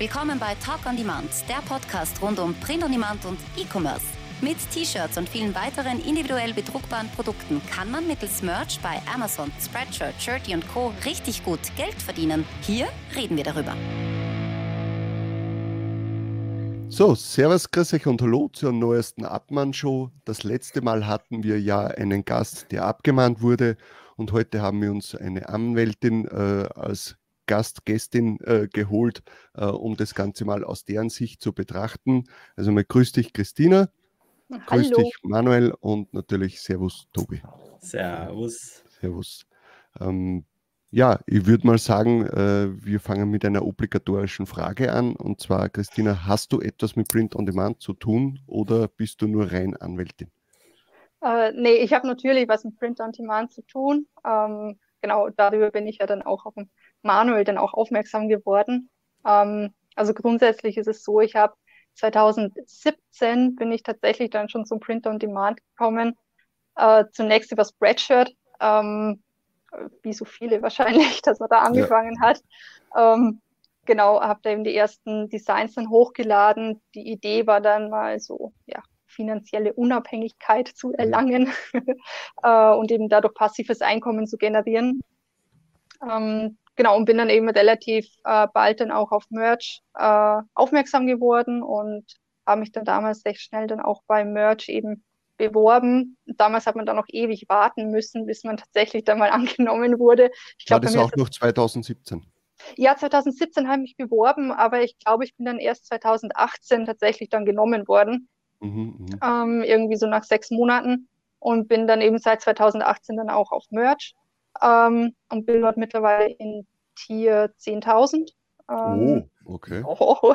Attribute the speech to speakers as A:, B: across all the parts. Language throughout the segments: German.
A: Willkommen bei Talk on Demand, der Podcast rund um Print on Demand und E-Commerce. Mit T-Shirts und vielen weiteren individuell bedruckbaren Produkten kann man mittels Merch bei Amazon, Spreadshirt, Shirty und Co. richtig gut Geld verdienen. Hier reden wir darüber.
B: So, Servus, grüß euch und hallo zur neuesten Abmann-Show. Das letzte Mal hatten wir ja einen Gast, der abgemahnt wurde und heute haben wir uns eine Anwältin äh, als Gast, Gästin äh, geholt, äh, um das Ganze mal aus deren Sicht zu betrachten. Also mal grüß dich, Christina.
C: Hallo.
B: Grüß dich, Manuel und natürlich Servus, Tobi.
D: Servus.
B: Servus. Ähm, ja, ich würde mal sagen, äh, wir fangen mit einer obligatorischen Frage an. Und zwar, Christina, hast du etwas mit Print on Demand zu tun oder bist du nur rein Anwältin?
C: Äh, nee, ich habe natürlich was mit Print on Demand zu tun. Ähm, genau, darüber bin ich ja dann auch auf dem Manuel dann auch aufmerksam geworden. Ähm, also grundsätzlich ist es so, ich habe 2017 bin ich tatsächlich dann schon zum Print on Demand gekommen. Äh, zunächst über Spreadshirt, ähm, wie so viele wahrscheinlich, dass man da angefangen ja. hat. Ähm, genau, habe da eben die ersten Designs dann hochgeladen. Die Idee war dann mal so, ja, finanzielle Unabhängigkeit zu erlangen äh, und eben dadurch passives Einkommen zu generieren. Ähm, genau, und bin dann eben relativ äh, bald dann auch auf Merch äh, aufmerksam geworden und habe mich dann damals recht schnell dann auch bei Merch eben beworben. Damals hat man dann noch ewig warten müssen, bis man tatsächlich dann mal angenommen wurde.
B: Ich glaub, War das auch noch 2017?
C: Ja, 2017 habe ich mich beworben, aber ich glaube, ich bin dann erst 2018 tatsächlich dann genommen worden. Mhm, mhm, ähm, irgendwie so nach sechs Monaten und bin dann eben seit 2018 dann auch auf Merch ähm, und bin dort mittlerweile in Tier 10.000.
B: Ähm, oh, okay.
C: Oh,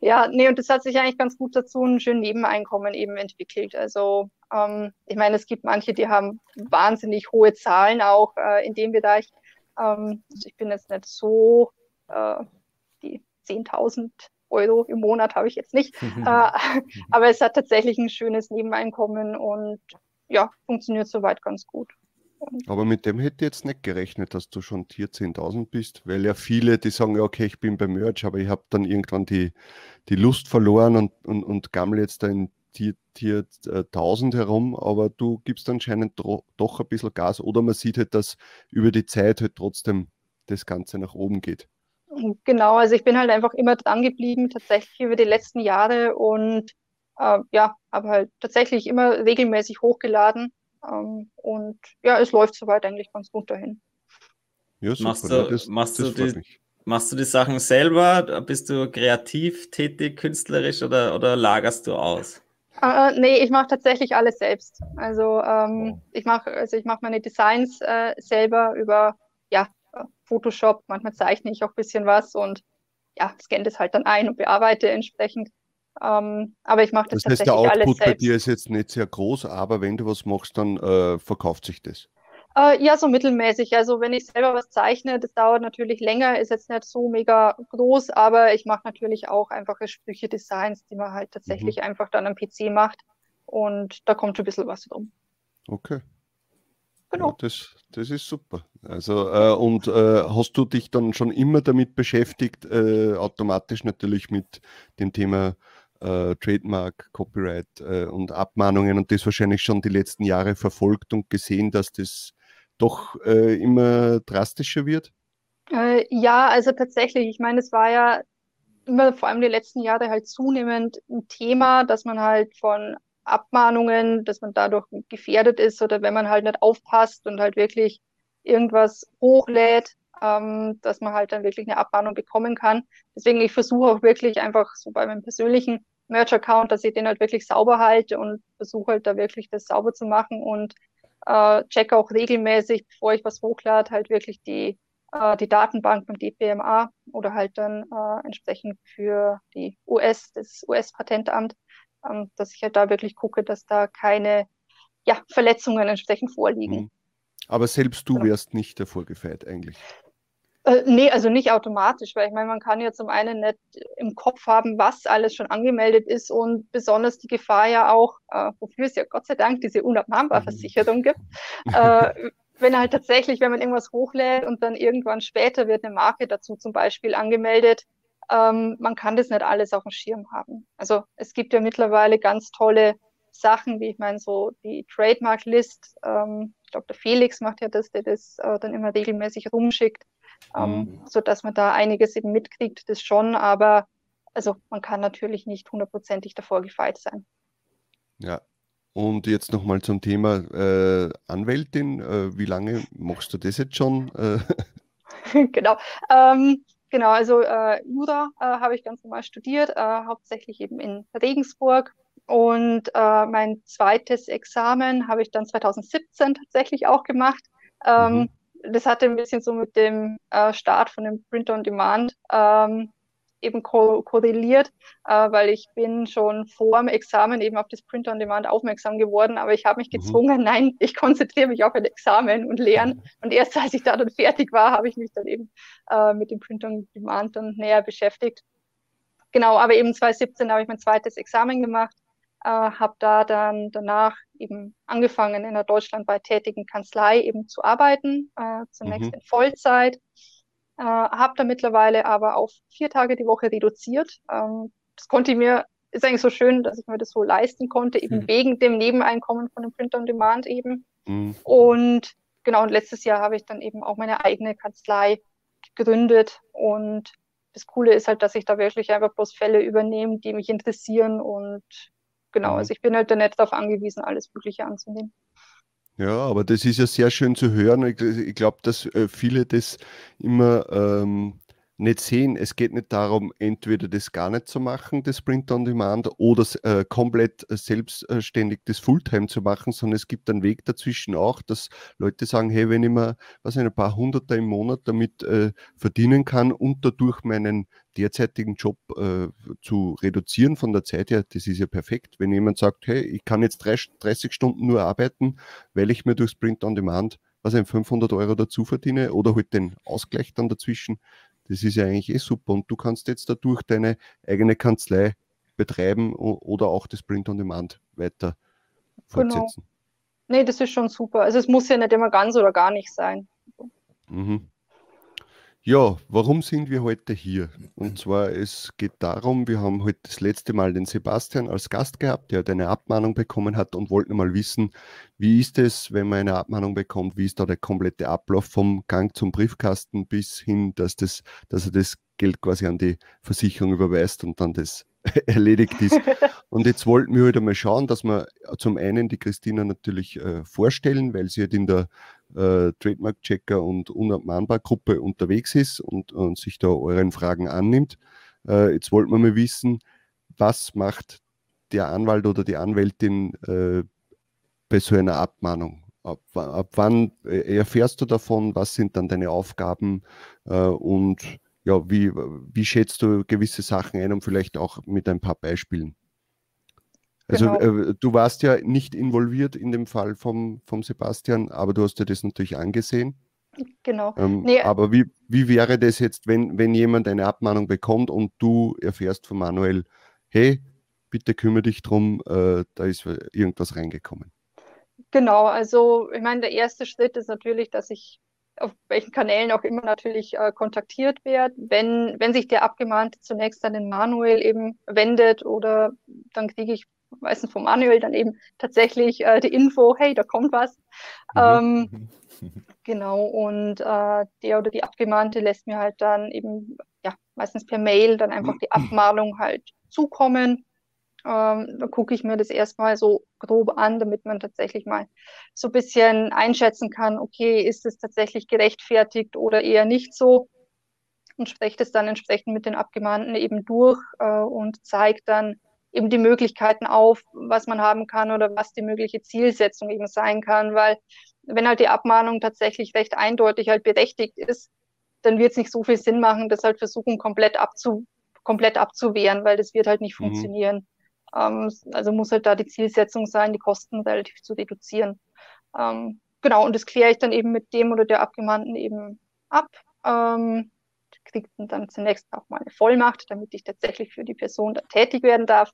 C: ja, nee, und das hat sich eigentlich ganz gut dazu ein schönes Nebeneinkommen eben entwickelt. Also ähm, ich meine, es gibt manche, die haben wahnsinnig hohe Zahlen auch äh, in dem Bereich. Ähm, also ich bin jetzt nicht so äh, die 10.000 Euro im Monat habe ich jetzt nicht. äh, aber es hat tatsächlich ein schönes Nebeneinkommen und ja, funktioniert soweit ganz gut.
B: Aber mit dem hätte ich jetzt nicht gerechnet, dass du schon Tier 10.000 bist, weil ja viele, die sagen, ja, okay, ich bin bei Merch, aber ich habe dann irgendwann die, die Lust verloren und, und, und gammel jetzt da in Tier, Tier 1000 herum, aber du gibst anscheinend doch ein bisschen Gas. Oder man sieht halt, dass über die Zeit halt trotzdem das Ganze nach oben geht.
C: Genau, also ich bin halt einfach immer dran geblieben, tatsächlich über die letzten Jahre und äh, ja, habe halt tatsächlich immer regelmäßig hochgeladen ähm, und ja, es läuft soweit eigentlich ganz gut dahin.
D: Ja, super. Machst du, das, machst, das du die, machst du die Sachen selber? Bist du kreativ tätig, künstlerisch oder, oder lagerst du aus?
C: Uh, nee, ich mache tatsächlich alles selbst. Also ähm, oh. ich mache also mach meine Designs äh, selber über ja, Photoshop, manchmal zeichne ich auch ein bisschen was und ja, scanne das halt dann ein und bearbeite entsprechend. Ähm, aber ich mache das, das heißt,
B: tatsächlich
C: alles
B: der Output bei dir ist jetzt nicht sehr groß, aber wenn du was machst, dann äh, verkauft sich das.
C: Äh, ja, so mittelmäßig. Also wenn ich selber was zeichne, das dauert natürlich länger, ist jetzt nicht so mega groß, aber ich mache natürlich auch einfache Sprüche-Designs, die man halt tatsächlich mhm. einfach dann am PC macht. Und da kommt schon ein bisschen was drum.
B: Okay. Genau. Ja, das, das ist super. Also, äh, und äh, hast du dich dann schon immer damit beschäftigt, äh, automatisch natürlich mit dem Thema äh, Trademark, Copyright äh, und Abmahnungen und das wahrscheinlich schon die letzten Jahre verfolgt und gesehen, dass das doch äh, immer drastischer wird?
C: ja, also tatsächlich. Ich meine, es war ja immer vor allem die letzten Jahre halt zunehmend ein Thema, dass man halt von Abmahnungen, dass man dadurch gefährdet ist oder wenn man halt nicht aufpasst und halt wirklich irgendwas hochlädt, ähm, dass man halt dann wirklich eine Abmahnung bekommen kann. Deswegen, ich versuche auch wirklich einfach so bei meinem persönlichen Merch-Account, dass ich den halt wirklich sauber halte und versuche halt da wirklich das sauber zu machen und äh, checke auch regelmäßig, bevor ich was hochlade, halt wirklich die, äh, die Datenbank beim DPMA oder halt dann äh, entsprechend für die US, das US-Patentamt, ähm, dass ich halt da wirklich gucke, dass da keine ja, Verletzungen entsprechend vorliegen. Mhm.
B: Aber selbst du genau. wärst nicht davor gefeit eigentlich.
C: Äh, nee, also nicht automatisch, weil ich meine, man kann ja zum einen nicht im Kopf haben, was alles schon angemeldet ist und besonders die Gefahr ja auch, äh, wofür es ja Gott sei Dank diese Unabmahnbarversicherung mhm. gibt, äh, wenn halt tatsächlich, wenn man irgendwas hochlädt und dann irgendwann später wird eine Marke dazu zum Beispiel angemeldet, ähm, man kann das nicht alles auf dem Schirm haben. Also es gibt ja mittlerweile ganz tolle Sachen, wie ich meine, so die Trademark-List. Ähm, ich glaube, der Felix macht ja das, der das äh, dann immer regelmäßig rumschickt, ähm, mhm. sodass man da einiges eben mitkriegt, das schon, aber also man kann natürlich nicht hundertprozentig davor gefeit sein.
B: Ja, und jetzt nochmal zum Thema äh, Anwältin. Äh, wie lange machst du das jetzt schon?
C: genau. Ähm, genau, also äh, Jura äh, habe ich ganz normal studiert, äh, hauptsächlich eben in Regensburg. Und äh, mein zweites Examen habe ich dann 2017 tatsächlich auch gemacht. Ähm, mhm. Das hatte ein bisschen so mit dem Start von dem Print on Demand ähm, eben ko korreliert, äh, weil ich bin schon vor dem Examen eben auf das Print on Demand aufmerksam geworden, aber ich habe mich mhm. gezwungen, mhm. nein, ich konzentriere mich auf ein Examen und Lernen. Und erst als ich da dann fertig war, habe ich mich dann eben äh, mit dem Print on Demand dann näher beschäftigt. Genau, aber eben 2017 habe ich mein zweites Examen gemacht, äh, habe da dann danach eben angefangen in einer deutschlandweit tätigen Kanzlei eben zu arbeiten, äh, zunächst mhm. in Vollzeit äh, habe da mittlerweile aber auf vier Tage die Woche reduziert. Ähm, das konnte ich mir, ist eigentlich so schön, dass ich mir das so leisten konnte, eben mhm. wegen dem Nebeneinkommen von dem Print on Demand eben. Mhm. Und genau, und letztes Jahr habe ich dann eben auch meine eigene Kanzlei gegründet und das Coole ist halt, dass ich da wirklich einfach bloß Fälle übernehme, die mich interessieren und genau, mhm. also ich bin halt da nicht darauf angewiesen, alles Mögliche anzunehmen.
B: Ja, aber das ist ja sehr schön zu hören. Ich, ich glaube, dass äh, viele das immer ähm, nicht sehen. Es geht nicht darum, entweder das gar nicht zu machen, das Sprint on Demand, oder äh, komplett äh, selbstständig das Fulltime zu machen, sondern es gibt einen Weg dazwischen auch, dass Leute sagen, hey, wenn ich mal was ein paar Hunderter im Monat damit äh, verdienen kann und dadurch meinen derzeitigen Job äh, zu reduzieren von der Zeit her, das ist ja perfekt. Wenn jemand sagt, hey, ich kann jetzt 30 Stunden nur arbeiten, weil ich mir durch Sprint on Demand was ein 500 Euro dazu verdiene oder halt den Ausgleich dann dazwischen, das ist ja eigentlich eh super. Und du kannst jetzt dadurch deine eigene Kanzlei betreiben oder auch das Print on Demand weiter genau. fortsetzen. Genau.
C: Nee, das ist schon super. Also es muss ja nicht immer ganz oder gar nicht sein. Mhm.
B: Ja, warum sind wir heute hier? Und zwar, es geht darum, wir haben heute das letzte Mal den Sebastian als Gast gehabt, der eine Abmahnung bekommen hat und wollten mal wissen, wie ist es, wenn man eine Abmahnung bekommt, wie ist da der komplette Ablauf vom Gang zum Briefkasten bis hin, dass, das, dass er das Geld quasi an die Versicherung überweist und dann das erledigt ist. Und jetzt wollten wir heute halt mal schauen, dass wir zum einen die Christina natürlich äh, vorstellen, weil sie halt in der äh, Trademark-Checker und Unabmahnbar-Gruppe unterwegs ist und, und, sich da euren Fragen annimmt. Äh, jetzt wollten wir mal wissen, was macht der Anwalt oder die Anwältin äh, bei so einer Abmahnung? Ab, ab, wann äh, erfährst du davon? Was sind dann deine Aufgaben? Äh, und ja, wie, wie schätzt du gewisse Sachen ein und vielleicht auch mit ein paar Beispielen? Also genau. äh, du warst ja nicht involviert in dem Fall vom, vom Sebastian, aber du hast dir das natürlich angesehen.
C: Genau.
B: Ähm, nee. Aber wie, wie wäre das jetzt, wenn, wenn jemand eine Abmahnung bekommt und du erfährst von Manuel, hey, bitte kümmere dich drum, äh, da ist irgendwas reingekommen?
C: Genau, also ich meine, der erste Schritt ist natürlich, dass ich auf welchen Kanälen auch immer natürlich äh, kontaktiert werde. Wenn, wenn sich der Abgemahnte zunächst an den Manuel eben wendet oder dann kriege ich meistens vom Manuel dann eben tatsächlich äh, die Info, hey, da kommt was. Mhm. Ähm, genau, und äh, der oder die Abgemahnte lässt mir halt dann eben, ja, meistens per Mail dann einfach die Abmahnung halt zukommen. Ähm, dann gucke ich mir das erstmal so grob an, damit man tatsächlich mal so ein bisschen einschätzen kann, okay, ist es tatsächlich gerechtfertigt oder eher nicht so und spreche das dann entsprechend mit den Abgemahnten eben durch äh, und zeige dann eben die Möglichkeiten auf, was man haben kann oder was die mögliche Zielsetzung eben sein kann, weil wenn halt die Abmahnung tatsächlich recht eindeutig halt berechtigt ist, dann wird es nicht so viel Sinn machen, das halt versuchen komplett abzu komplett abzuwehren, weil das wird halt nicht mhm. funktionieren. Ähm, also muss halt da die Zielsetzung sein, die Kosten relativ zu reduzieren. Ähm, genau, und das kläre ich dann eben mit dem oder der Abgemahnten eben ab. Ähm, kriegt dann zunächst auch mal eine Vollmacht, damit ich tatsächlich für die Person tätig werden darf.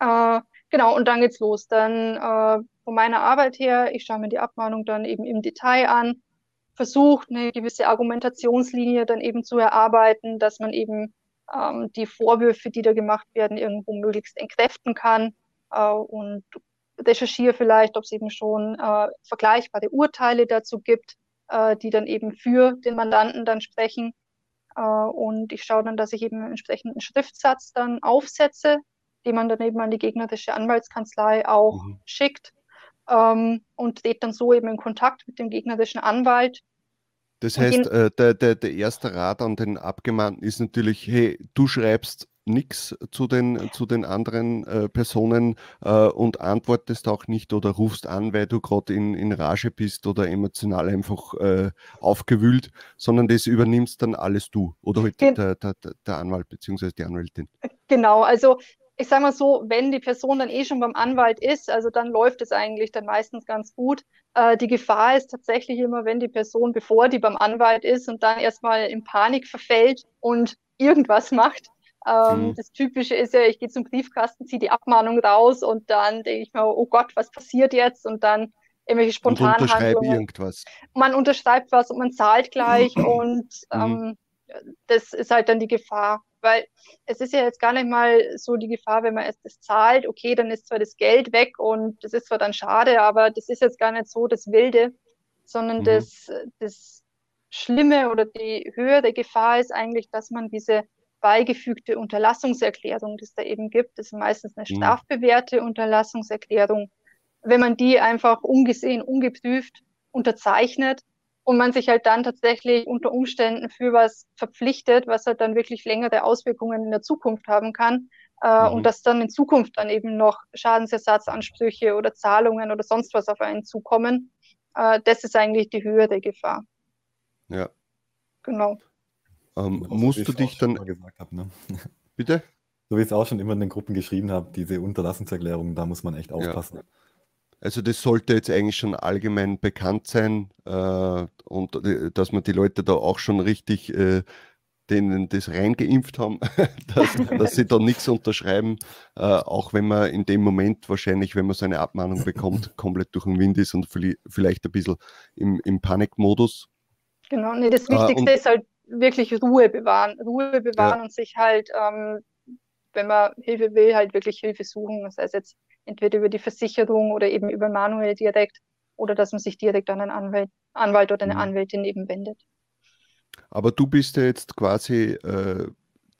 C: Äh, genau, und dann geht's los. Dann äh, von meiner Arbeit her, ich schaue mir die Abmahnung dann eben im Detail an, versucht eine gewisse Argumentationslinie dann eben zu erarbeiten, dass man eben ähm, die Vorwürfe, die da gemacht werden, irgendwo möglichst entkräften kann äh, und recherchiere vielleicht, ob es eben schon äh, vergleichbare Urteile dazu gibt, äh, die dann eben für den Mandanten dann sprechen. Äh, und ich schaue dann, dass ich eben einen entsprechenden Schriftsatz dann aufsetze, den man dann eben an die gegnerische Anwaltskanzlei auch mhm. schickt ähm, und trete dann so eben in Kontakt mit dem gegnerischen Anwalt.
B: Das heißt, äh, der, der, der erste Rat an den Abgemahnten ist natürlich, hey, du schreibst nichts zu den, zu den anderen äh, Personen äh, und antwortest auch nicht oder rufst an, weil du gerade in, in Rage bist oder emotional einfach äh, aufgewühlt, sondern das übernimmst dann alles du oder halt der, der, der Anwalt bzw. die Anwältin.
C: Genau, also ich sage mal so, wenn die Person dann eh schon beim Anwalt ist, also dann läuft es eigentlich dann meistens ganz gut. Äh, die Gefahr ist tatsächlich immer, wenn die Person, bevor die beim Anwalt ist und dann erstmal in Panik verfällt und irgendwas macht, ähm, mhm. Das Typische ist ja, ich gehe zum Briefkasten, ziehe die Abmahnung raus und dann denke ich mir, oh Gott, was passiert jetzt? Und dann irgendwelche spontanen und Handlungen.
B: irgendwas.
C: Man unterschreibt was und man zahlt gleich und mhm. ähm, das ist halt dann die Gefahr. Weil es ist ja jetzt gar nicht mal so die Gefahr, wenn man es das zahlt, okay, dann ist zwar das Geld weg und das ist zwar dann schade, aber das ist jetzt gar nicht so das Wilde, sondern mhm. das, das Schlimme oder die höhere Gefahr ist eigentlich, dass man diese beigefügte Unterlassungserklärung, die es da eben gibt, das ist meistens eine mhm. strafbewährte Unterlassungserklärung. Wenn man die einfach ungesehen, ungeprüft unterzeichnet und man sich halt dann tatsächlich unter Umständen für was verpflichtet, was halt dann wirklich längere Auswirkungen in der Zukunft haben kann, äh, mhm. und dass dann in Zukunft dann eben noch Schadensersatzansprüche oder Zahlungen oder sonst was auf einen zukommen, äh, das ist eigentlich die Höhe der Gefahr.
B: Ja.
C: Genau.
B: Ähm, musst du dich dann.
E: Hab, ne?
B: Bitte?
E: So wie ich es auch schon immer in den Gruppen geschrieben habe, diese Unterlassungserklärungen, da muss man echt aufpassen. Ja.
B: Also das sollte jetzt eigentlich schon allgemein bekannt sein äh, und äh, dass man die Leute da auch schon richtig äh, denen das reingeimpft haben, dass, dass sie da nichts unterschreiben, äh, auch wenn man in dem Moment wahrscheinlich, wenn man so eine Abmahnung bekommt, komplett durch den Wind ist und vielleicht ein bisschen im, im Panikmodus.
C: Genau, nee, das äh, Wichtigste ist halt wirklich Ruhe bewahren, Ruhe bewahren ja. und sich halt, ähm, wenn man Hilfe will, halt wirklich Hilfe suchen. Das heißt jetzt entweder über die Versicherung oder eben über Manuel direkt oder dass man sich direkt an einen Anwalt, Anwalt oder eine mhm. Anwältin eben wendet.
B: Aber du bist ja jetzt quasi äh,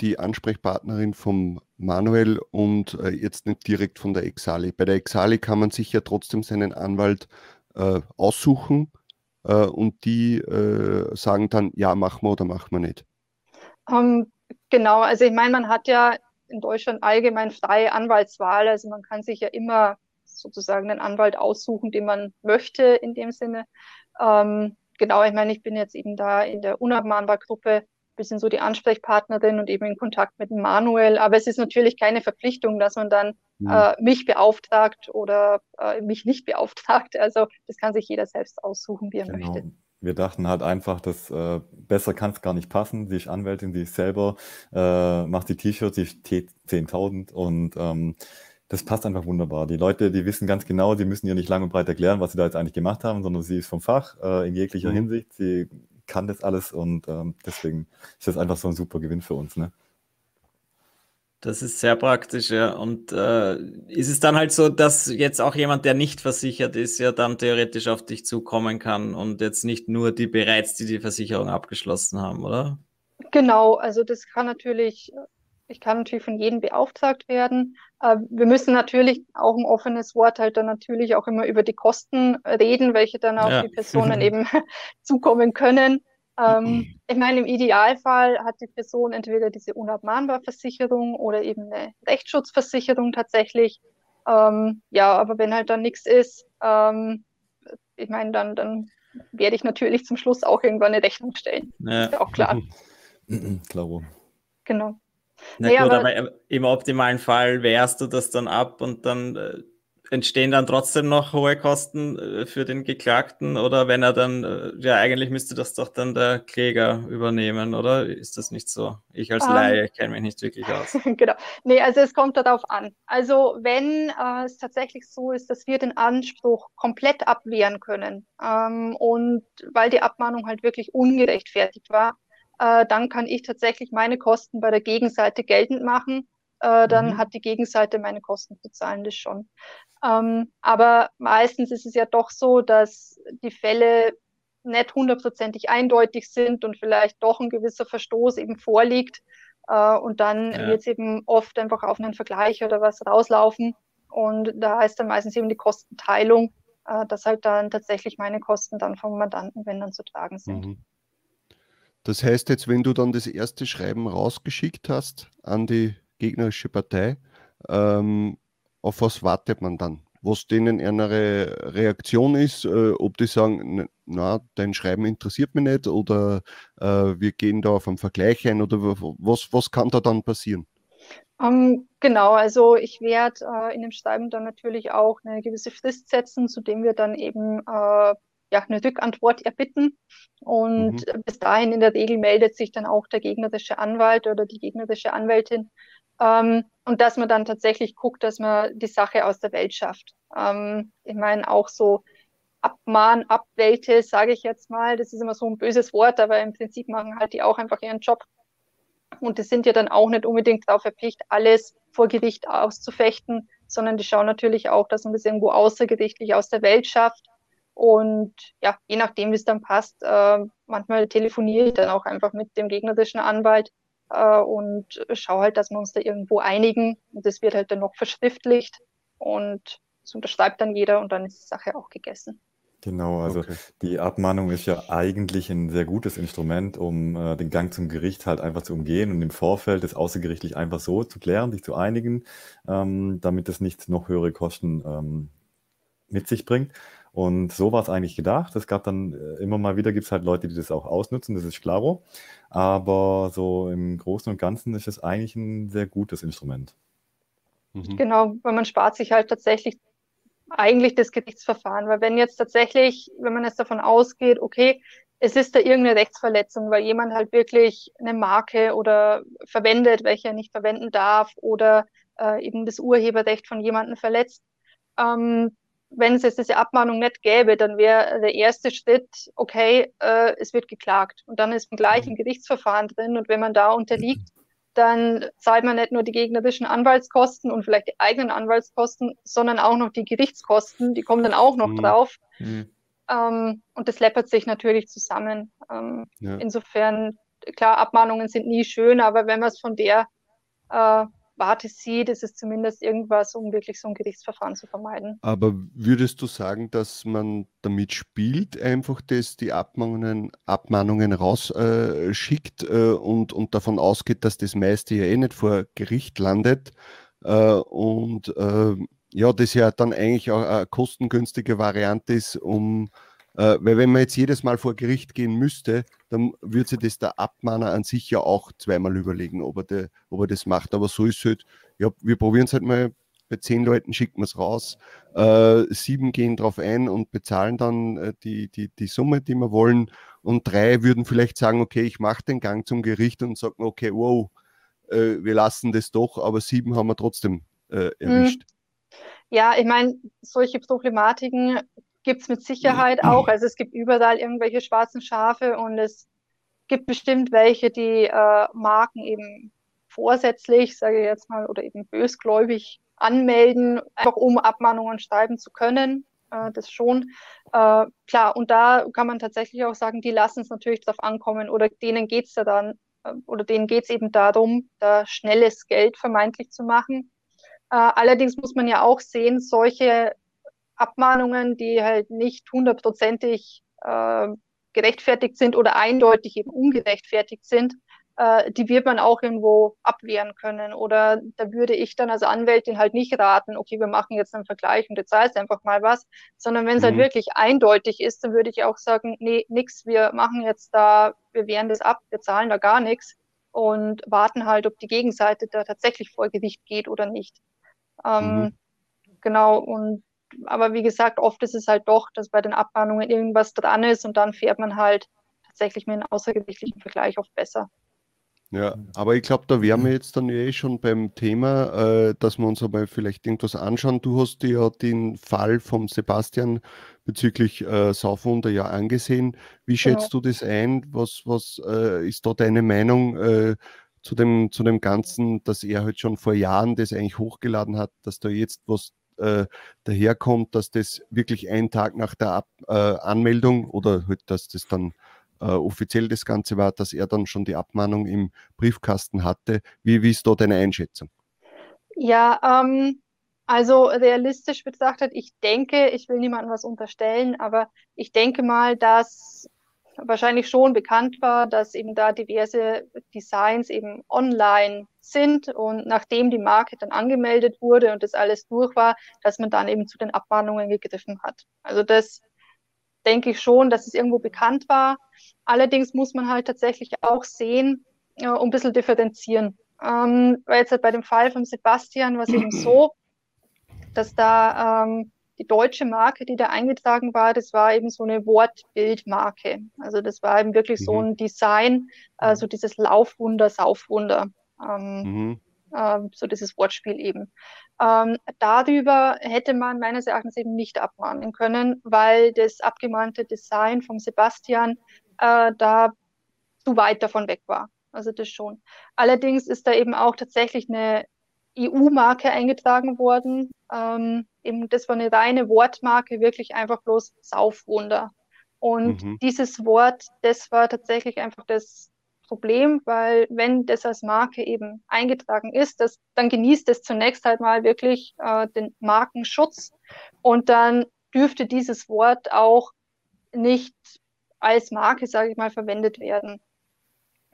B: die Ansprechpartnerin vom Manuel und äh, jetzt nicht direkt von der Exali. Bei der Exali kann man sich ja trotzdem seinen Anwalt äh, aussuchen äh, und die äh, sagen dann, ja, machen wir oder machen wir nicht.
C: Um, ähm, genau, also ich meine, man hat ja in Deutschland allgemein freie Anwaltswahl, also man kann sich ja immer sozusagen einen Anwalt aussuchen, den man möchte in dem Sinne. Ähm, genau, ich meine, ich bin jetzt eben da in der Unabmahnbar-Gruppe bisschen so die Ansprechpartnerin und eben in Kontakt mit Manuel. Aber es ist natürlich keine Verpflichtung, dass man dann mhm. äh, mich beauftragt oder äh, mich nicht beauftragt. Also das kann sich jeder selbst aussuchen, wie er genau. möchte.
E: Wir dachten halt einfach, dass äh, besser kann es gar nicht passen. Sie ist Anwältin, sie ist selber, äh, macht die T-Shirts, sie ist T10.000 und ähm, das passt einfach wunderbar. Die Leute, die wissen ganz genau, sie müssen ihr nicht lang und breit erklären, was sie da jetzt eigentlich gemacht haben, sondern sie ist vom Fach äh, in jeglicher mhm. Hinsicht. Sie kann das alles und ähm, deswegen ist das einfach so ein super Gewinn für uns. Ne?
D: Das ist sehr praktisch, ja. Und äh, ist es dann halt so, dass jetzt auch jemand, der nicht versichert ist, ja dann theoretisch auf dich zukommen kann und jetzt nicht nur die bereits, die die Versicherung abgeschlossen haben, oder?
C: Genau, also das kann natürlich ich kann natürlich von jedem beauftragt werden. Äh, wir müssen natürlich auch ein offenes Wort halt dann natürlich auch immer über die Kosten reden, welche dann auf ja. die Personen eben zukommen können. Ähm, ich meine, im Idealfall hat die Person entweder diese Unabmahnbarversicherung oder eben eine Rechtsschutzversicherung tatsächlich. Ähm, ja, aber wenn halt dann nichts ist, ähm, ich meine, dann, dann werde ich natürlich zum Schluss auch irgendwann eine Rechnung stellen. Ja. Ist ja auch klar.
E: Klaro.
C: Genau.
D: Na nee, gut, aber, aber, im optimalen Fall wehrst du das dann ab und dann äh, entstehen dann trotzdem noch hohe Kosten äh, für den Geklagten oder wenn er dann, äh, ja, eigentlich müsste das doch dann der Kläger übernehmen, oder? Ist das nicht so? Ich als um, ähm. Laie kenne mich nicht wirklich aus.
C: genau. Nee, also es kommt darauf an. Also wenn äh, es tatsächlich so ist, dass wir den Anspruch komplett abwehren können ähm, und weil die Abmahnung halt wirklich ungerechtfertigt war, äh, dann kann ich tatsächlich meine Kosten bei der Gegenseite geltend machen. Äh, dann mhm. hat die Gegenseite meine Kosten zu zahlen, das schon. Ähm, aber meistens ist es ja doch so, dass die Fälle nicht hundertprozentig eindeutig sind und vielleicht doch ein gewisser Verstoß eben vorliegt. Äh, und dann ja. wird es eben oft einfach auf einen Vergleich oder was rauslaufen. Und da heißt dann meistens eben die Kostenteilung, äh, dass halt dann tatsächlich meine Kosten dann vom Mandanten, wenn dann zu tragen sind. Mhm.
B: Das heißt jetzt, wenn du dann das erste Schreiben rausgeschickt hast an die gegnerische Partei, ähm, auf was wartet man dann? Was denen eine Reaktion ist, äh, ob die sagen, na, dein Schreiben interessiert mich nicht oder äh, wir gehen da auf einen Vergleich ein oder was, was kann da dann passieren?
C: Um, ähm, genau, also ich werde äh, in dem Schreiben dann natürlich auch eine gewisse Frist setzen, zu dem wir dann eben äh, ja, eine Rückantwort erbitten. Und mhm. bis dahin in der Regel meldet sich dann auch der gegnerische Anwalt oder die gegnerische Anwältin. Ähm, und dass man dann tatsächlich guckt, dass man die Sache aus der Welt schafft. Ähm, ich meine, auch so Abmahn, Abwelte, sage ich jetzt mal, das ist immer so ein böses Wort, aber im Prinzip machen halt die auch einfach ihren Job. Und die sind ja dann auch nicht unbedingt darauf erpicht, alles vor Gericht auszufechten, sondern die schauen natürlich auch, dass man das irgendwo außergerichtlich aus der Welt schafft. Und ja, je nachdem, wie es dann passt, äh, manchmal telefoniere ich dann auch einfach mit dem gegnerischen Anwalt äh, und schaue halt, dass wir uns da irgendwo einigen. Und das wird halt dann noch verschriftlicht und das unterschreibt dann jeder und dann ist die Sache auch gegessen.
E: Genau, also okay. die Abmahnung ist ja eigentlich ein sehr gutes Instrument, um äh, den Gang zum Gericht halt einfach zu umgehen und im Vorfeld das außergerichtlich einfach so zu klären, sich zu einigen, ähm, damit es nicht noch höhere Kosten ähm, mit sich bringt. Und so war es eigentlich gedacht. Es gab dann äh, immer mal wieder gibt es halt Leute, die das auch ausnutzen, das ist klaro. Aber so im Großen und Ganzen ist es eigentlich ein sehr gutes Instrument.
C: Mhm. Genau, weil man spart sich halt tatsächlich eigentlich das Gerichtsverfahren. Weil wenn jetzt tatsächlich, wenn man jetzt davon ausgeht, okay, es ist da irgendeine Rechtsverletzung, weil jemand halt wirklich eine Marke oder verwendet, welche er nicht verwenden darf oder äh, eben das Urheberrecht von jemandem verletzt. Ähm, wenn es jetzt diese Abmahnung nicht gäbe, dann wäre der erste Schritt, okay, äh, es wird geklagt. Und dann ist man gleich im Gerichtsverfahren drin. Und wenn man da unterliegt, dann zahlt man nicht nur die gegnerischen Anwaltskosten und vielleicht die eigenen Anwaltskosten, sondern auch noch die Gerichtskosten, die kommen dann auch noch mhm. drauf. Mhm. Ähm, und das läppert sich natürlich zusammen. Ähm, ja. Insofern, klar, Abmahnungen sind nie schön, aber wenn man es von der äh, Warte sieht, ist es zumindest irgendwas, um wirklich so ein Gerichtsverfahren zu vermeiden.
B: Aber würdest du sagen, dass man damit spielt, einfach dass die Abmahnungen, Abmahnungen rausschickt äh, äh, und, und davon ausgeht, dass das meiste ja eh nicht vor Gericht landet äh, und äh, ja, das ja dann eigentlich auch eine kostengünstige Variante ist, um äh, weil wenn man jetzt jedes Mal vor Gericht gehen müsste, dann würde sich das der Abmahner an sich ja auch zweimal überlegen, ob er, de, ob er das macht. Aber so ist es halt, ja, wir probieren es halt mal, bei zehn Leuten schicken wir es raus, äh, sieben gehen drauf ein und bezahlen dann äh, die, die, die Summe, die wir wollen. Und drei würden vielleicht sagen, okay, ich mache den Gang zum Gericht und sagen, okay, wow, äh, wir lassen das doch, aber sieben haben wir trotzdem äh, erwischt.
C: Ja, ich meine, solche Problematiken gibt es mit Sicherheit auch. Also es gibt überall irgendwelche schwarzen Schafe und es gibt bestimmt welche, die äh, Marken eben vorsätzlich, sage ich jetzt mal, oder eben bösgläubig anmelden, einfach um Abmahnungen schreiben zu können. Äh, das schon. Äh, klar, und da kann man tatsächlich auch sagen, die lassen es natürlich darauf ankommen oder denen geht es ja dann, äh, oder denen geht es eben darum, da schnelles Geld vermeintlich zu machen. Äh, allerdings muss man ja auch sehen, solche Abmahnungen, die halt nicht hundertprozentig äh, gerechtfertigt sind oder eindeutig eben ungerechtfertigt sind, äh, die wird man auch irgendwo abwehren können. Oder da würde ich dann als Anwältin halt nicht raten, okay, wir machen jetzt einen Vergleich und jetzt heißt einfach mal was, sondern wenn es halt mhm. halt wirklich eindeutig ist, dann würde ich auch sagen, nee, nix, wir machen jetzt da, wir wehren das ab, wir zahlen da gar nichts und warten halt, ob die Gegenseite da tatsächlich vor Gericht geht oder nicht. Ähm, mhm. Genau, und aber wie gesagt, oft ist es halt doch, dass bei den Abmahnungen irgendwas dran ist und dann fährt man halt tatsächlich mit einem außergerichtlichen Vergleich oft besser.
B: Ja, aber ich glaube, da wären wir jetzt dann eh schon beim Thema, äh, dass wir uns aber vielleicht irgendwas anschauen. Du hast dir ja den Fall vom Sebastian bezüglich äh, Saufwunder ja angesehen. Wie genau. schätzt genau. du das ein? Was, was äh, ist da deine Meinung äh, zu, dem, zu dem Ganzen, dass er halt schon vor Jahren das eigentlich hochgeladen hat, dass da jetzt was äh, daherkommt, dass das wirklich einen Tag nach der Ab äh, Anmeldung oder halt, dass das dann äh, offiziell das Ganze war, dass er dann schon die Abmahnung im Briefkasten hatte. Wie, wie ist da deine Einschätzung?
C: Ja, ähm, also realistisch betrachtet, ich denke, ich will niemandem was unterstellen, aber ich denke mal, dass wahrscheinlich schon bekannt war, dass eben da diverse Designs eben online sind und nachdem die Marke dann angemeldet wurde und das alles durch war, dass man dann eben zu den Abmahnungen gegriffen hat. Also das denke ich schon, dass es irgendwo bekannt war. Allerdings muss man halt tatsächlich auch sehen äh, und ein bisschen differenzieren. Ähm, weil jetzt halt bei dem Fall von Sebastian war es eben so, dass da ähm, die deutsche Marke, die da eingetragen war, das war eben so eine Wortbildmarke. Also das war eben wirklich mhm. so ein Design, also dieses Laufwunder, Saufwunder. Ähm, mhm. äh, so dieses Wortspiel eben. Ähm, darüber hätte man meines Erachtens eben nicht abmahnen können, weil das abgemahnte Design vom Sebastian äh, da zu weit davon weg war. Also das schon. Allerdings ist da eben auch tatsächlich eine EU-Marke eingetragen worden. Ähm, eben, das war eine reine Wortmarke, wirklich einfach bloß Saufwunder. Und mhm. dieses Wort, das war tatsächlich einfach das Problem, weil wenn das als Marke eben eingetragen ist, das, dann genießt es zunächst halt mal wirklich äh, den Markenschutz und dann dürfte dieses Wort auch nicht als Marke, sage ich mal, verwendet werden.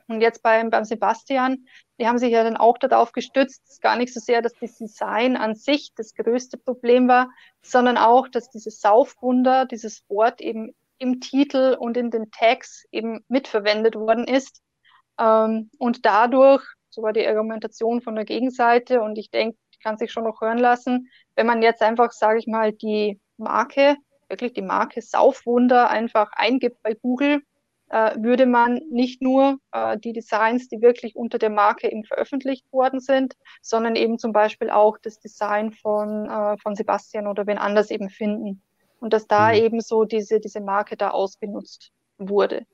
C: Und jetzt beim, beim Sebastian, die haben sich ja dann auch darauf gestützt, gar nicht so sehr, dass das Design an sich das größte Problem war, sondern auch, dass dieses Saufwunder, dieses Wort eben im Titel und in den Tags eben mitverwendet worden ist. Ähm, und dadurch, so war die Argumentation von der Gegenseite, und ich denke, kann sich schon noch hören lassen, wenn man jetzt einfach, sage ich mal, die Marke, wirklich die Marke Saufwunder einfach eingibt bei Google, äh, würde man nicht nur äh, die Designs, die wirklich unter der Marke eben veröffentlicht worden sind, sondern eben zum Beispiel auch das Design von, äh, von Sebastian oder wen anders eben finden. Und dass da mhm. eben so diese, diese Marke da ausgenutzt wurde.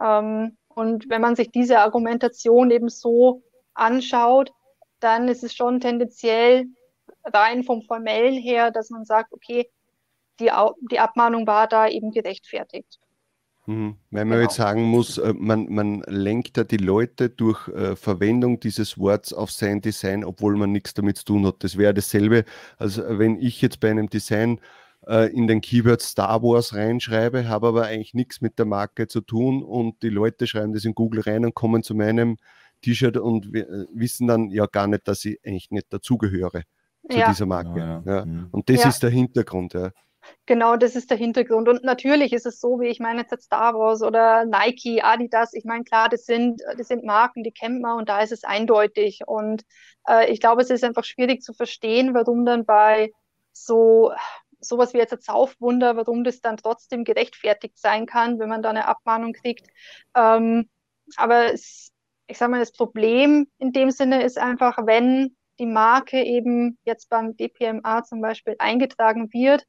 C: Ähm, und wenn man sich diese Argumentation eben so anschaut, dann ist es schon tendenziell rein vom Formellen her, dass man sagt, okay, die, die Abmahnung war da eben gerechtfertigt.
B: Mhm. Weil man genau. jetzt sagen muss, äh, man, man lenkt ja die Leute durch äh, Verwendung dieses Worts auf sein Design, obwohl man nichts damit zu tun hat. Das wäre dasselbe, als äh, wenn ich jetzt bei einem Design äh, in den Keyword Star Wars reinschreibe, habe aber eigentlich nichts mit der Marke zu tun und die Leute schreiben das in Google rein und kommen zu meinem T-Shirt und wissen dann ja gar nicht, dass ich eigentlich nicht dazugehöre zu ja. dieser Marke. Ja, ja. Mhm. Und das ist der Hintergrund. Ja.
C: Genau, das ist der Hintergrund. Und natürlich ist es so, wie ich meine jetzt Star Wars oder Nike, Adidas. Ich meine, klar, das sind, das sind Marken, die kennt man und da ist es eindeutig. Und äh, ich glaube, es ist einfach schwierig zu verstehen, warum dann bei so sowas wie jetzt ein Saufwunder, warum das dann trotzdem gerechtfertigt sein kann, wenn man da eine Abmahnung kriegt. Ähm, aber es, ich sage mal, das Problem in dem Sinne ist einfach, wenn die Marke eben jetzt beim DPMA zum Beispiel eingetragen wird,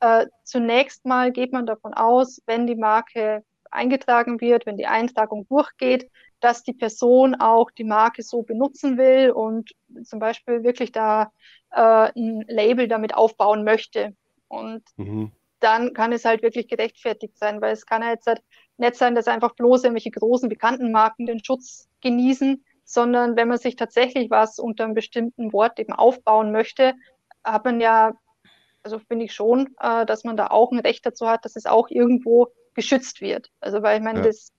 C: äh, zunächst mal geht man davon aus, wenn die Marke eingetragen wird, wenn die Eintragung durchgeht, dass die Person auch die Marke so benutzen will und zum Beispiel wirklich da äh, ein Label damit aufbauen möchte. Und mhm. dann kann es halt wirklich gerechtfertigt sein, weil es kann ja jetzt halt nicht sein, dass einfach bloß irgendwelche großen bekannten Marken den Schutz genießen, sondern wenn man sich tatsächlich was unter einem bestimmten Wort eben aufbauen möchte, hat man ja also finde ich schon, äh, dass man da auch ein Recht dazu hat, dass es auch irgendwo geschützt wird. Also weil ich meine, ja. das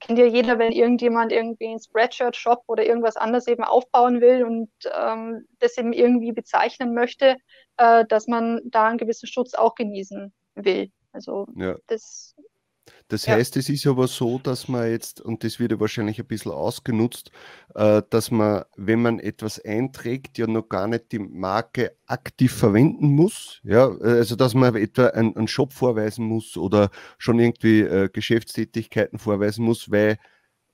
C: kennt ja jeder, wenn irgendjemand irgendwie einen Spreadshirt-Shop oder irgendwas anderes eben aufbauen will und ähm, das eben irgendwie bezeichnen möchte, äh, dass man da einen gewissen Schutz auch genießen will. Also ja. das
B: das ja. heißt, es ist aber so, dass man jetzt, und das wird ja wahrscheinlich ein bisschen ausgenutzt, äh, dass man, wenn man etwas einträgt, ja noch gar nicht die Marke aktiv verwenden muss. Ja, also dass man etwa einen, einen Shop vorweisen muss oder schon irgendwie äh, Geschäftstätigkeiten vorweisen muss, weil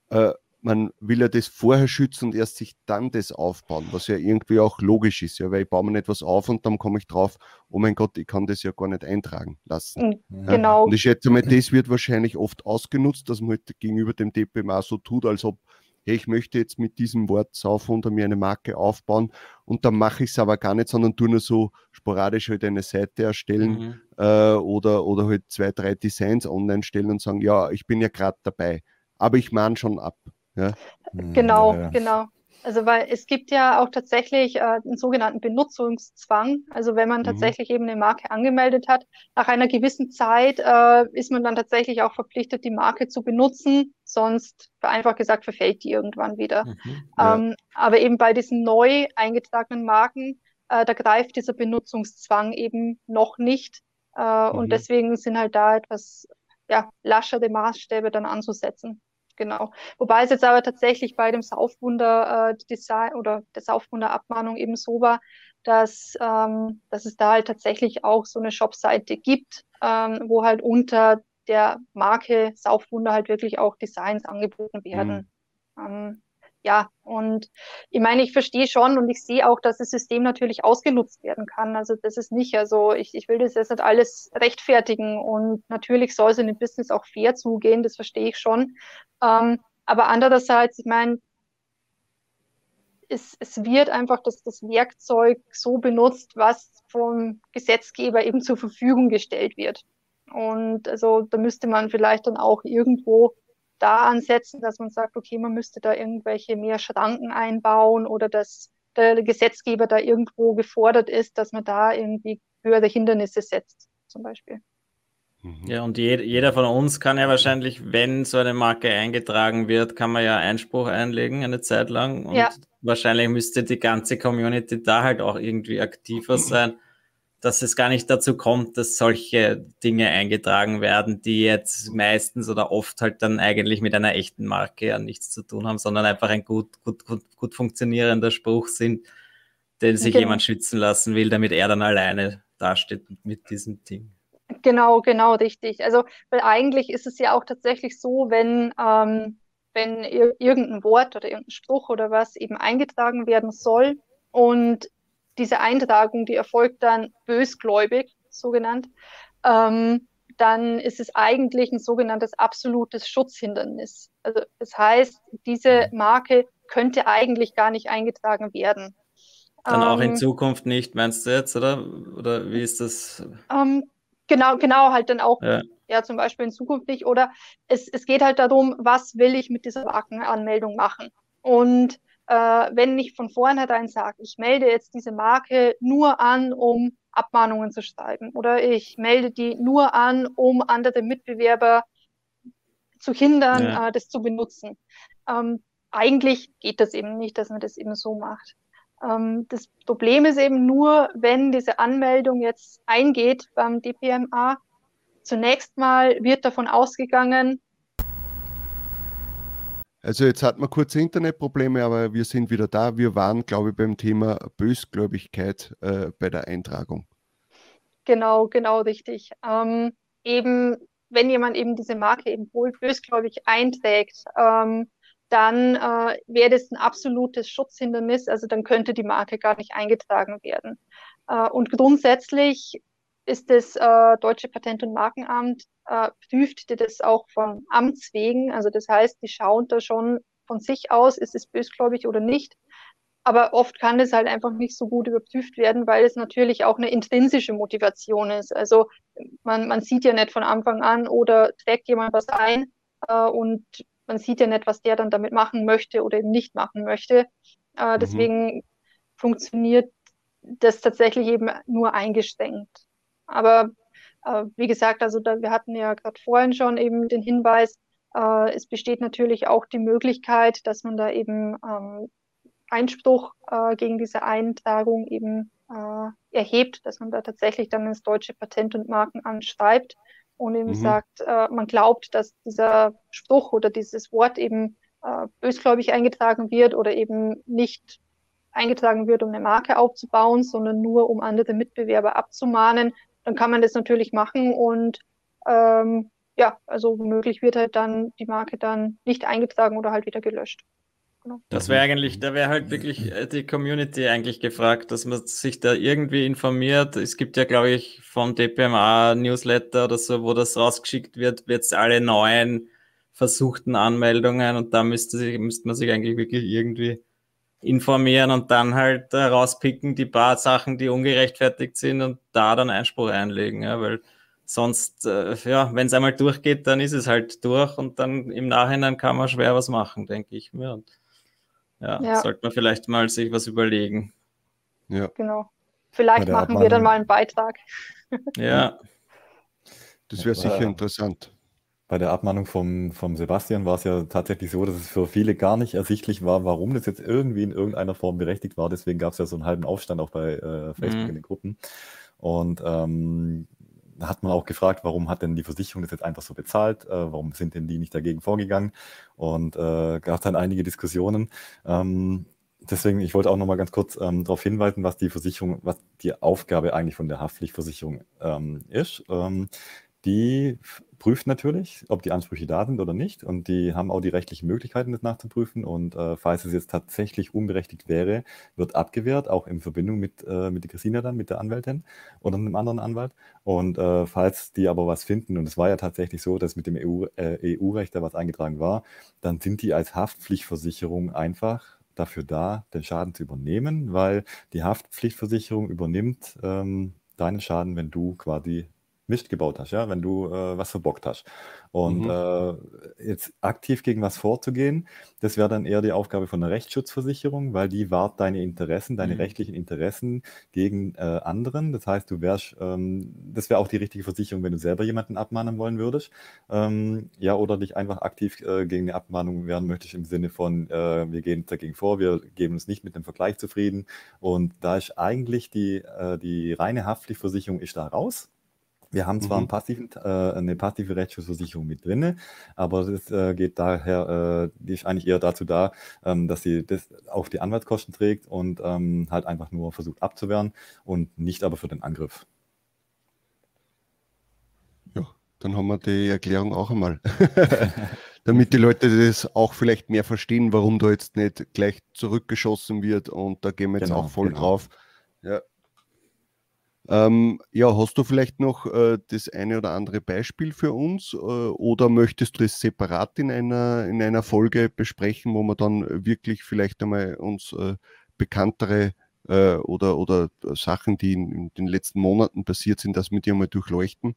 B: äh, man will ja das vorher schützen und erst sich dann das aufbauen, was ja irgendwie auch logisch ist, ja, weil ich baue mir etwas auf und dann komme ich drauf, oh mein Gott, ich kann das ja gar nicht eintragen lassen.
C: Mhm. Genau.
B: Und ich schätze mal, das wird wahrscheinlich oft ausgenutzt, dass man halt gegenüber dem DPMA so tut, als ob, hey, ich möchte jetzt mit diesem Wort Saufwunder mir eine Marke aufbauen und dann mache ich es aber gar nicht, sondern tue nur so sporadisch halt eine Seite erstellen mhm. äh, oder, oder halt zwei, drei Designs online stellen und sagen, ja, ich bin ja gerade dabei, aber ich mahne schon ab. Ja?
C: Hm, genau, ja. genau. Also weil es gibt ja auch tatsächlich äh, einen sogenannten Benutzungszwang. Also wenn man mhm. tatsächlich eben eine Marke angemeldet hat, nach einer gewissen Zeit äh, ist man dann tatsächlich auch verpflichtet, die Marke zu benutzen. Sonst, vereinfacht gesagt, verfällt die irgendwann wieder. Mhm, ja. ähm, aber eben bei diesen neu eingetragenen Marken, äh, da greift dieser Benutzungszwang eben noch nicht. Äh, mhm. Und deswegen sind halt da etwas ja, laschere Maßstäbe dann anzusetzen. Genau. Wobei es jetzt aber tatsächlich bei dem Saufwunder äh, Design oder der Saufwunder Abmahnung eben so war, dass, ähm, dass es da halt tatsächlich auch so eine Shopseite gibt, ähm, wo halt unter der Marke Saufwunder halt wirklich auch Designs angeboten werden. Mhm. Ähm, ja, und ich meine, ich verstehe schon und ich sehe auch, dass das System natürlich ausgenutzt werden kann. Also das ist nicht, also ich, ich will das jetzt nicht alles rechtfertigen und natürlich soll es in dem Business auch fair zugehen, das verstehe ich schon. Ähm, aber andererseits, ich meine, es, es wird einfach das, das Werkzeug so benutzt, was vom Gesetzgeber eben zur Verfügung gestellt wird. Und also da müsste man vielleicht dann auch irgendwo da ansetzen, dass man sagt, okay, man müsste da irgendwelche mehr Schranken einbauen oder dass der Gesetzgeber da irgendwo gefordert ist, dass man da irgendwie höhere Hindernisse setzt, zum Beispiel.
D: Mhm. Ja, und je, jeder von uns kann ja wahrscheinlich, wenn so eine Marke eingetragen wird, kann man ja Einspruch einlegen eine Zeit lang. Und ja. wahrscheinlich müsste die ganze Community da halt auch irgendwie aktiver sein dass es gar nicht dazu kommt, dass solche Dinge eingetragen werden, die jetzt meistens oder oft halt dann eigentlich mit einer echten Marke ja nichts zu tun haben, sondern einfach ein gut, gut, gut, gut funktionierender Spruch sind, den sich genau. jemand schützen lassen will, damit er dann alleine dasteht mit diesem Ding.
C: Genau, genau, richtig. Also, weil eigentlich ist es ja auch tatsächlich so, wenn, ähm, wenn ir irgendein Wort oder irgendein Spruch oder was eben eingetragen werden soll und diese Eintragung, die erfolgt dann bösgläubig, so genannt, ähm, dann ist es eigentlich ein sogenanntes absolutes Schutzhindernis. Also das heißt, diese Marke könnte eigentlich gar nicht eingetragen werden.
D: Dann auch in ähm, Zukunft nicht, meinst du jetzt, oder? Oder wie ist das?
C: Ähm, genau, genau, halt dann auch, ja. ja. zum Beispiel in Zukunft nicht. Oder es, es geht halt darum, was will ich mit dieser Markenanmeldung machen? Und äh, wenn ich von vornherein sage, ich melde jetzt diese Marke nur an, um Abmahnungen zu schreiben oder ich melde die nur an, um andere Mitbewerber zu hindern, ja. äh, das zu benutzen. Ähm, eigentlich geht das eben nicht, dass man das eben so macht. Ähm, das Problem ist eben nur, wenn diese Anmeldung jetzt eingeht beim DPMA, zunächst mal wird davon ausgegangen,
B: also jetzt hatten wir kurze Internetprobleme, aber wir sind wieder da. Wir waren, glaube ich, beim Thema Bösgläubigkeit äh, bei der Eintragung.
C: Genau, genau richtig. Ähm, eben, wenn jemand eben diese Marke eben wohl bösgläubig einträgt, ähm, dann äh, wäre das ein absolutes Schutzhindernis. Also dann könnte die Marke gar nicht eingetragen werden. Äh, und grundsätzlich ist das äh, Deutsche Patent- und Markenamt äh, prüft das auch von Amts wegen. Also das heißt, die schauen da schon von sich aus, ist es bösgläubig oder nicht. Aber oft kann es halt einfach nicht so gut überprüft werden, weil es natürlich auch eine intrinsische Motivation ist. Also man, man sieht ja nicht von Anfang an oder trägt jemand was ein äh, und man sieht ja nicht, was der dann damit machen möchte oder eben nicht machen möchte. Äh, mhm. deswegen funktioniert das tatsächlich eben nur eingeschränkt. Aber äh, wie gesagt, also da, wir hatten ja gerade vorhin schon eben den Hinweis, äh, es besteht natürlich auch die Möglichkeit, dass man da eben ähm, Einspruch äh, gegen diese Eintragung eben äh, erhebt, dass man da tatsächlich dann ins deutsche Patent- und Markenamt schreibt und eben mhm. sagt, äh, man glaubt, dass dieser Spruch oder dieses Wort eben äh, bösgläubig eingetragen wird oder eben nicht eingetragen wird, um eine Marke aufzubauen, sondern nur um andere Mitbewerber abzumahnen dann kann man das natürlich machen und ähm, ja, also womöglich wird halt dann die Marke dann nicht eingetragen oder halt wieder gelöscht.
D: Genau. Das wäre eigentlich, da wäre halt wirklich äh, die Community eigentlich gefragt, dass man sich da irgendwie informiert. Es gibt ja, glaube ich, vom DPMA Newsletter oder so, wo das rausgeschickt wird, wird es alle neuen versuchten Anmeldungen und da müsste, sich, müsste man sich eigentlich wirklich irgendwie informieren und dann halt äh, rauspicken, die paar Sachen, die ungerechtfertigt sind und da dann Einspruch einlegen, ja, weil sonst, äh, ja, wenn es einmal durchgeht, dann ist es halt durch und dann im Nachhinein kann man schwer was machen, denke ich mir. Und ja, ja. sollte man vielleicht mal sich was überlegen.
C: Ja. Genau. Vielleicht machen wir dann mal einen Beitrag.
D: Ja.
B: Das wäre sicher interessant.
E: Bei der Abmahnung vom, vom Sebastian war es ja tatsächlich so, dass es für viele gar nicht ersichtlich war, warum das jetzt irgendwie in irgendeiner Form berechtigt war. Deswegen gab es ja so einen halben Aufstand auch bei äh, Facebook mhm. in den Gruppen. Und ähm, da hat man auch gefragt, warum hat denn die Versicherung das jetzt einfach so bezahlt? Äh, warum sind denn die nicht dagegen vorgegangen? Und äh, gab dann einige Diskussionen. Ähm, deswegen, ich wollte auch noch mal ganz kurz ähm, darauf hinweisen, was die Versicherung, was die Aufgabe eigentlich von der Haftpflichtversicherung ähm, ist. Ähm, die prüft natürlich, ob die Ansprüche da sind oder nicht. Und die haben auch die rechtlichen Möglichkeiten, das nachzuprüfen. Und äh, falls es jetzt tatsächlich unberechtigt wäre, wird abgewehrt, auch in Verbindung mit, äh, mit der Christina dann, mit der Anwältin oder einem anderen Anwalt. Und äh, falls die aber was finden, und es war ja tatsächlich so, dass mit dem EU-Recht äh, EU da was eingetragen war, dann sind die als Haftpflichtversicherung einfach dafür da, den Schaden zu übernehmen, weil die Haftpflichtversicherung übernimmt ähm, deinen Schaden, wenn du quasi Mist gebaut hast, ja, wenn du äh, was verbockt hast. Und mhm. äh, jetzt aktiv gegen was vorzugehen, das wäre dann eher die Aufgabe von einer Rechtsschutzversicherung, weil die wahrt deine Interessen, deine mhm. rechtlichen Interessen gegen äh, anderen. Das heißt, du wärst, ähm, das wäre auch die richtige Versicherung, wenn du selber jemanden abmahnen wollen würdest. Ähm, ja, oder dich einfach aktiv äh, gegen eine Abmahnung wehren möchtest im Sinne von, äh, wir gehen dagegen vor, wir geben uns nicht mit dem Vergleich zufrieden. Und da ist eigentlich die, äh, die reine Haftpflichtversicherung ist da raus. Wir haben zwar mhm. passiven, äh, eine passive Rechtsschutzversicherung mit drin, aber es äh, geht daher, äh, die ist eigentlich eher dazu da, ähm, dass sie das auch die Anwaltskosten trägt und ähm, halt einfach nur versucht abzuwehren und nicht aber für den Angriff.
B: Ja, dann haben wir die Erklärung auch einmal. Damit die Leute das auch vielleicht mehr verstehen, warum da jetzt nicht gleich zurückgeschossen wird und da gehen wir jetzt genau, auch voll genau. drauf. Ja, ähm, ja, hast du vielleicht noch äh, das eine oder andere Beispiel für uns äh, oder möchtest du es separat in einer, in einer Folge besprechen, wo wir dann wirklich vielleicht einmal uns äh, bekanntere äh, oder, oder Sachen, die in, in, den letzten Monaten passiert sind, das mit dir mal durchleuchten?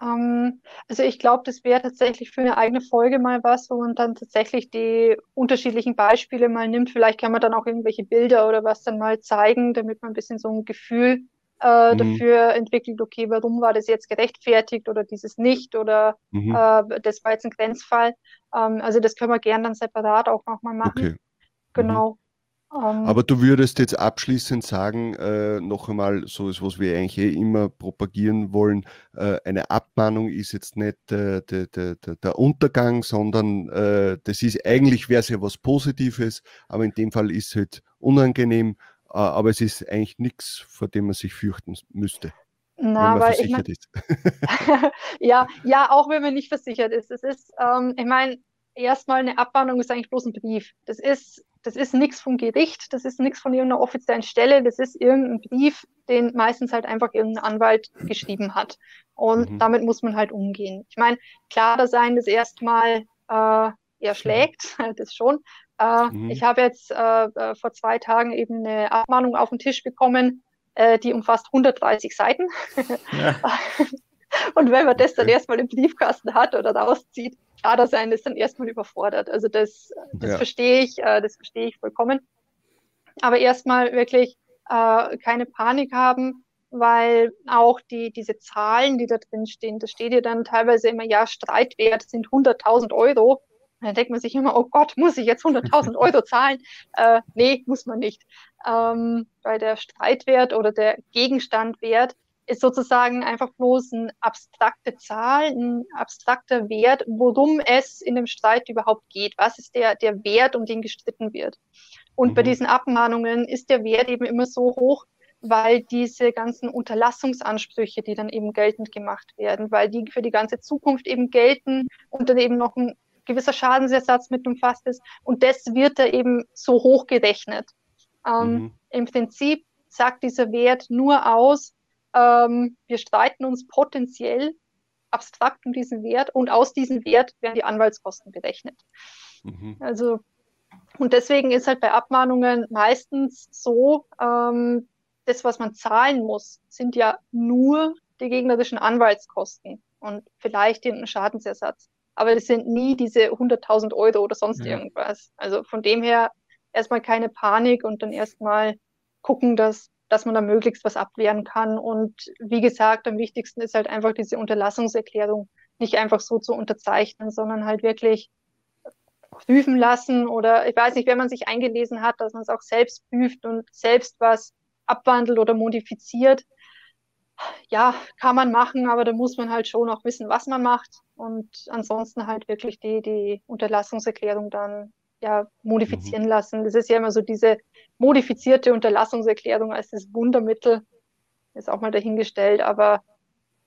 C: Ähm, also ich glaube, das wäre tatsächlich für eine eigene Folge mal was, wo man dann tatsächlich die unterschiedlichen Beispiele mal nimmt. Vielleicht kann man dann auch irgendwelche Bilder oder was dann mal zeigen, damit man ein bisschen so ein Gefühl äh, mhm. dafür entwickelt, okay, warum war das jetzt gerechtfertigt oder dieses nicht oder mhm. äh, das war jetzt ein Grenzfall. Ähm, also das können wir gerne dann separat auch nochmal machen. Okay. Genau.
B: Mhm. Aber du würdest jetzt abschließend sagen, äh, noch einmal, so ist, was wir eigentlich eh immer propagieren wollen, äh, eine Abmahnung ist jetzt nicht äh, der, der, der, Untergang, sondern das ist eigentlich wäre es ja was Positives, aber in dem Fall ist es halt unangenehm aber es ist eigentlich nichts, vor dem man sich fürchten müsste.
C: Na, wenn man versichert ich mein, ist. ja, ja, auch wenn man nicht versichert ist. Es ist, ähm, ich meine, erstmal eine Abmahnung ist eigentlich bloß ein Brief. Das ist, das ist nichts vom Gericht, das ist nichts von irgendeiner offiziellen Stelle, das ist irgendein Brief, den meistens halt einfach irgendein Anwalt geschrieben hat. Und mhm. damit muss man halt umgehen. Ich meine, klarer sein ist erstmal äh, erschlägt, das schon. Äh, mhm. Ich habe jetzt äh, äh, vor zwei Tagen eben eine Abmahnung auf den Tisch bekommen, äh, die umfasst 130 Seiten. Ja. Und wenn man das dann erstmal im Briefkasten hat oder rauszieht, klar, da sein ist dann erstmal überfordert. Also das, das ja. verstehe ich, äh, das verstehe ich vollkommen. Aber erstmal wirklich äh, keine Panik haben, weil auch die, diese Zahlen, die da drin stehen, da steht ja dann teilweise immer, ja, Streitwert sind 100.000 Euro. Dann denkt man sich immer, oh Gott, muss ich jetzt 100.000 Euro zahlen? Äh, nee, muss man nicht. Ähm, weil der Streitwert oder der Gegenstandwert ist sozusagen einfach bloß eine abstrakte Zahl, ein abstrakter Wert, worum es in dem Streit überhaupt geht. Was ist der, der Wert, um den gestritten wird? Und mhm. bei diesen Abmahnungen ist der Wert eben immer so hoch, weil diese ganzen Unterlassungsansprüche, die dann eben geltend gemacht werden, weil die für die ganze Zukunft eben gelten und dann eben noch ein gewisser Schadensersatz mit umfasst ist. Und das wird da eben so hoch gerechnet. Ähm, mhm. Im Prinzip sagt dieser Wert nur aus, ähm, wir streiten uns potenziell abstrakt um diesen Wert und aus diesem Wert werden die Anwaltskosten berechnet. Mhm. Also und deswegen ist halt bei Abmahnungen meistens so, ähm, das, was man zahlen muss, sind ja nur die gegnerischen Anwaltskosten und vielleicht den Schadensersatz. Aber das sind nie diese 100.000 Euro oder sonst ja. irgendwas. Also von dem her erstmal keine Panik und dann erstmal gucken, dass, dass man da möglichst was abwehren kann. Und wie gesagt, am wichtigsten ist halt einfach diese Unterlassungserklärung nicht einfach so zu unterzeichnen, sondern halt wirklich prüfen lassen oder ich weiß nicht, wenn man sich eingelesen hat, dass man es auch selbst prüft und selbst was abwandelt oder modifiziert. Ja, kann man machen, aber da muss man halt schon auch wissen, was man macht und ansonsten halt wirklich die, die Unterlassungserklärung dann ja modifizieren mhm. lassen. Das ist ja immer so diese modifizierte Unterlassungserklärung als das Wundermittel, ist auch mal dahingestellt, aber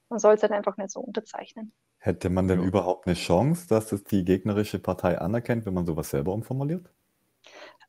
C: man soll es halt einfach nicht so unterzeichnen.
E: Hätte man denn ja. überhaupt eine Chance, dass es die gegnerische Partei anerkennt, wenn man sowas selber umformuliert?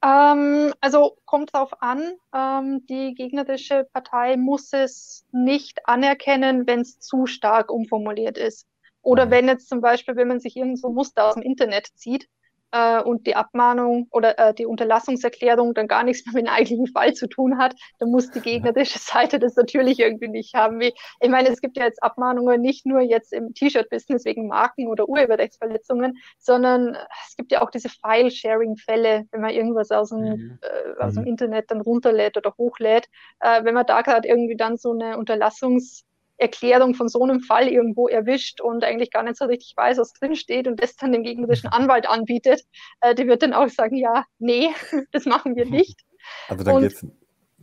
C: Ähm, also kommt darauf an, ähm, die gegnerische Partei muss es nicht anerkennen, wenn es zu stark umformuliert ist. Oder mhm. wenn jetzt zum Beispiel, wenn man sich irgendwo Muster aus dem Internet zieht, äh, und die Abmahnung oder äh, die Unterlassungserklärung dann gar nichts mehr mit dem eigentlichen Fall zu tun hat, dann muss die gegnerische Seite das natürlich irgendwie nicht haben. Wie, ich meine, es gibt ja jetzt Abmahnungen nicht nur jetzt im T-Shirt-Business wegen Marken oder Urheberrechtsverletzungen, sondern es gibt ja auch diese File-Sharing-Fälle, wenn man irgendwas aus dem, mhm. äh, aus dem mhm. Internet dann runterlädt oder hochlädt. Äh, wenn man da gerade irgendwie dann so eine Unterlassungs- Erklärung von so einem Fall irgendwo erwischt und eigentlich gar nicht so richtig weiß, was drin steht und das dann dem gegnerischen mhm. Anwalt anbietet, äh, die wird dann auch sagen, ja, nee, das machen wir nicht.
E: Also dann geht es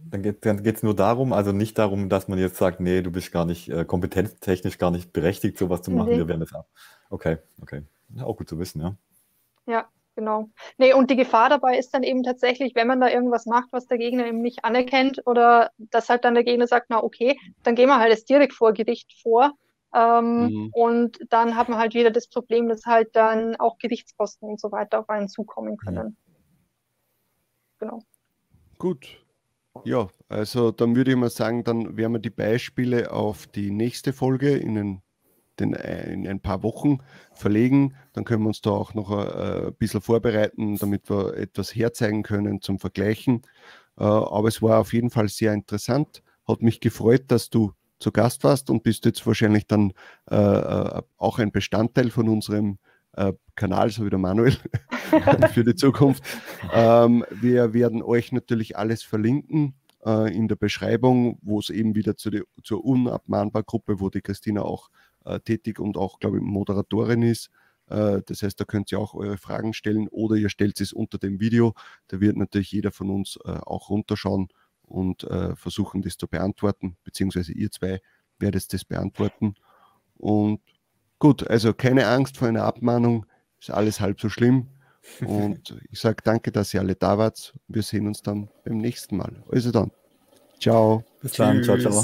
E: dann geht dann geht's nur darum, also nicht darum, dass man jetzt sagt, nee, du bist gar nicht äh, kompetenztechnisch gar nicht berechtigt, sowas zu machen. Nee. Wir werden das ab. Okay, okay. Ja, auch gut zu wissen, ja.
C: Ja, genau. Nee, und die Gefahr dabei ist dann eben tatsächlich, wenn man da irgendwas macht, was der Gegner eben nicht anerkennt oder dass halt dann der Gegner sagt, na okay, dann gehen wir halt jetzt direkt vor Gericht vor. Ähm, mhm. Und dann hat man halt wieder das Problem, dass halt dann auch Gerichtskosten und so weiter auf einen zukommen können. Mhm.
B: Genau. Gut. Ja, also dann würde ich mal sagen, dann werden wir die Beispiele auf die nächste Folge in den den, äh, in ein paar Wochen verlegen. Dann können wir uns da auch noch ein, äh, bisschen vorbereiten, damit wir etwas herzeigen können zum Vergleichen. Äh, aber es war auf jeden Fall sehr interessant. Hat mich gefreut, dass du zu Gast warst und bist jetzt wahrscheinlich dann auch ein Bestandteil von unserem Kanal, so wie der Manuel, für die Zukunft. Ähm, wir werden euch natürlich alles verlinken in der Beschreibung, wo es eben wieder zu die, zur unabmahnbar Gruppe, wo die Christina auch tätig und auch, glaube ich, Moderatorin ist. Äh, das heißt, da könnt ihr auch eure Fragen stellen oder ihr stellt es unter dem Video. Da wird natürlich jeder von uns äh, auch runterschauen und äh, versuchen, das zu beantworten, beziehungsweise ihr zwei werdet das beantworten. Und gut, also keine Angst vor einer Abmahnung, ist alles halb so schlimm. Und ich sage danke, dass ihr alle da wart. Wir sehen uns dann beim nächsten Mal. Also dann. Ciao.
E: Bis dann. Ciao, ciao.